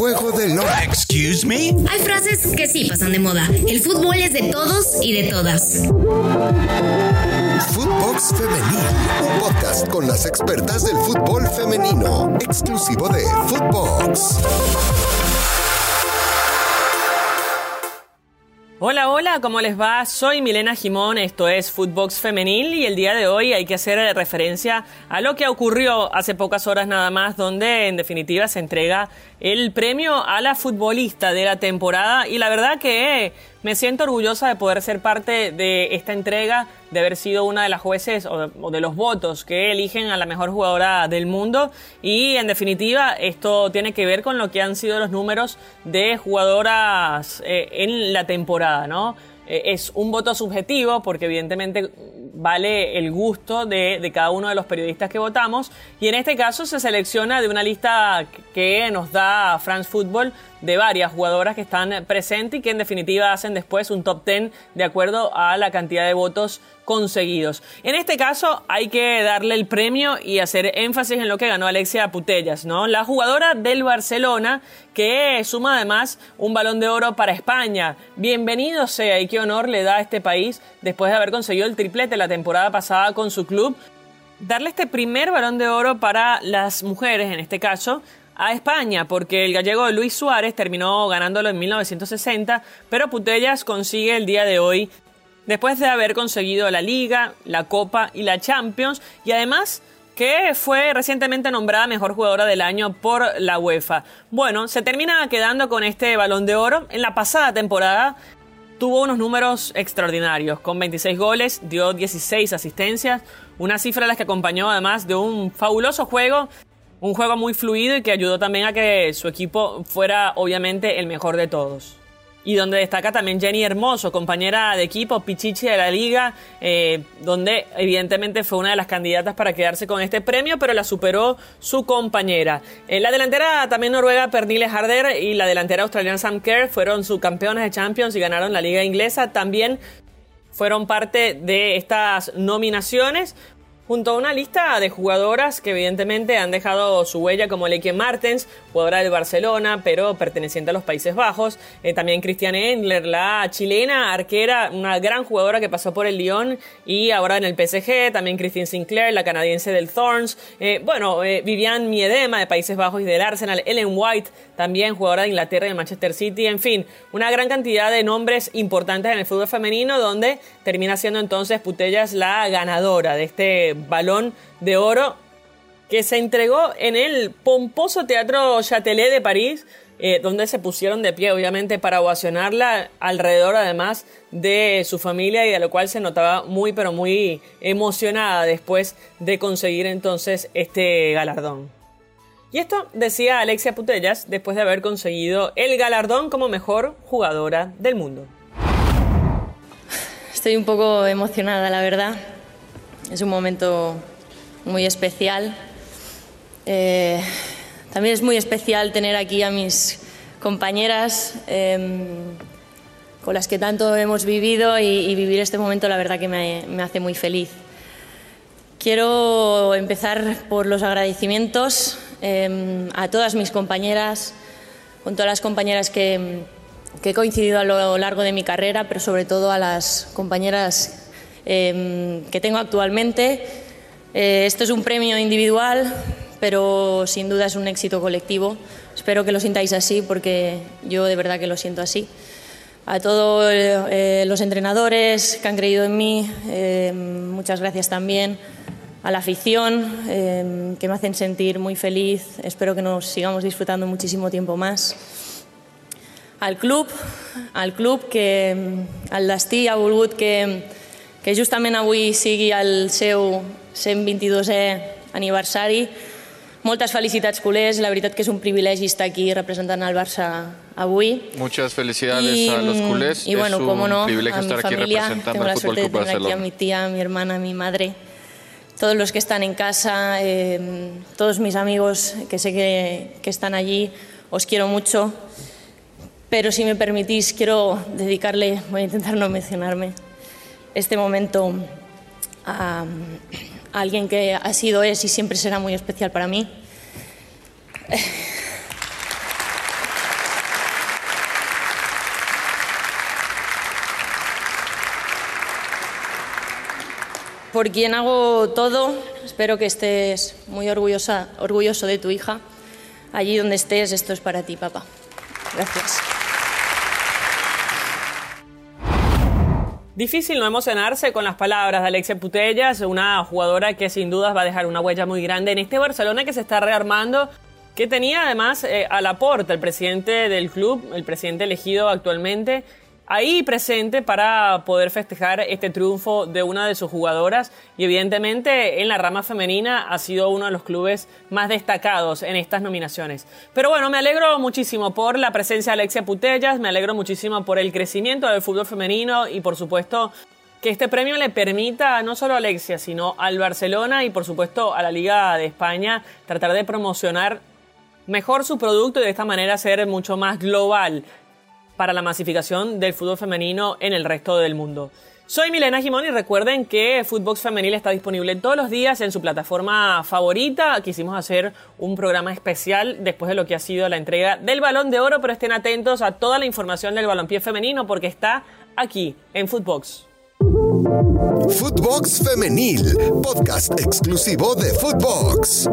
juego del no. Excuse me. Hay frases que sí pasan de moda. El fútbol es de todos y de todas. Footbox Femenil, un podcast con las expertas del fútbol femenino, exclusivo de Footbox. Hola, hola, ¿cómo les va? Soy Milena Jimón, esto es Footbox Femenil y el día de hoy hay que hacer referencia a lo que ocurrió hace pocas horas nada más, donde en definitiva se entrega el premio a la futbolista de la temporada y la verdad que me siento orgullosa de poder ser parte de esta entrega, de haber sido una de las jueces o de los votos que eligen a la mejor jugadora del mundo y en definitiva esto tiene que ver con lo que han sido los números de jugadoras eh, en la temporada, ¿no? Eh, es un voto subjetivo porque evidentemente vale el gusto de, cada uno de los periodistas que votamos. Y en este caso se selecciona de una lista que nos da France Football de varias jugadoras que están presentes y que en definitiva hacen después un top 10 de acuerdo a la cantidad de votos conseguidos. En este caso hay que darle el premio y hacer énfasis en lo que ganó Alexia Putellas, ¿no? La jugadora del Barcelona que suma además un balón de oro para España. Bienvenido sea y qué honor le da a este país después de haber conseguido el triplete la temporada pasada con su club. Darle este primer balón de oro para las mujeres en este caso a España, porque el gallego Luis Suárez terminó ganándolo en 1960, pero Putellas consigue el día de hoy, después de haber conseguido la Liga, la Copa y la Champions, y además que fue recientemente nombrada mejor jugadora del año por la UEFA. Bueno, se termina quedando con este balón de oro. En la pasada temporada tuvo unos números extraordinarios, con 26 goles, dio 16 asistencias, una cifra a las que acompañó además de un fabuloso juego un juego muy fluido y que ayudó también a que su equipo fuera obviamente el mejor de todos. Y donde destaca también Jenny Hermoso, compañera de equipo, Pichichi de la liga, eh, donde evidentemente fue una de las candidatas para quedarse con este premio, pero la superó su compañera. Eh, la delantera también noruega Pernille Harder y la delantera australiana Sam Kerr fueron subcampeones de Champions y ganaron la liga inglesa. También fueron parte de estas nominaciones junto a una lista de jugadoras que evidentemente han dejado su huella como Leque Martens, jugadora del Barcelona, pero perteneciente a los Países Bajos. Eh, también Christiane Endler, la chilena arquera, una gran jugadora que pasó por el Lyon y ahora en el PSG. También Christine Sinclair, la canadiense del Thorns. Eh, bueno, eh, Vivian Miedema de Países Bajos y del Arsenal. Ellen White, también jugadora de Inglaterra y de Manchester City. En fin, una gran cantidad de nombres importantes en el fútbol femenino donde termina siendo entonces Putellas la ganadora de este balón de oro que se entregó en el pomposo Teatro Châtelet de París, eh, donde se pusieron de pie, obviamente, para ovacionarla, alrededor además de su familia y de lo cual se notaba muy, pero muy emocionada después de conseguir entonces este galardón. Y esto decía Alexia Putellas después de haber conseguido el galardón como mejor jugadora del mundo. Estoy un poco emocionada, la verdad. Es un momento muy especial. Eh, también es muy especial tener aquí a mis compañeras eh, con las que tanto hemos vivido y, vivir este momento la verdad que me, hace muy feliz. Quiero empezar por los agradecimientos eh, a todas mis compañeras, con todas las compañeras que, he coincidido a lo largo de mi carrera, pero sobre todo a las compañeras eh, que tengo actualmente. Eh, esto es un premio individual, pero sin duda es un éxito colectivo. Espero que lo sintáis así porque yo de verdad que lo siento así. A todos eh, los entrenadores que han creído en mí, eh, muchas gracias también. A la afición, eh, que me hacen sentir muy feliz. Espero que nos sigamos disfrutando muchísimo tiempo más. Al club, al club que, al destí, a Volgut, que, que justament avui sigui el seu 122è aniversari. Moltes felicitats, culers. La veritat que és un privilegi estar aquí representant el Barça avui. Muchas felicidades y, a los culés. Y bueno, es un no, privilegio a mi familia. aquí representando Tengo la al Fútbol suerte de Club tener aquí a mi tía, a mi hermana, a mi madre, todos los que están en casa, eh, todos mis amigos que sé que, que están allí. Os quiero mucho. Pero si me permitís, quiero dedicarle, voy a intentar no mencionarme, este momento a, alguien que ha sido, es y siempre será muy especial para mí. por quien hago todo. Espero que estés muy orgullosa, orgulloso de tu hija. Allí donde estés, esto es para ti, papá. Gracias. Difícil no emocionarse con las palabras de Alexia Putellas, una jugadora que sin dudas va a dejar una huella muy grande en este Barcelona que se está rearmando, que tenía además eh, a Laporte, el presidente del club, el presidente elegido actualmente, ahí presente para poder festejar este triunfo de una de sus jugadoras y evidentemente en la rama femenina ha sido uno de los clubes más destacados en estas nominaciones. Pero bueno, me alegro muchísimo por la presencia de Alexia Putellas, me alegro muchísimo por el crecimiento del fútbol femenino y por supuesto que este premio le permita no solo a Alexia, sino al Barcelona y por supuesto a la Liga de España tratar de promocionar mejor su producto y de esta manera ser mucho más global para la masificación del fútbol femenino en el resto del mundo. Soy Milena Jimón y recuerden que Footbox Femenil está disponible todos los días en su plataforma favorita. Quisimos hacer un programa especial después de lo que ha sido la entrega del Balón de Oro, pero estén atentos a toda la información del balompié femenino porque está aquí en Footbox. Footbox Femenil, podcast exclusivo de Footbox.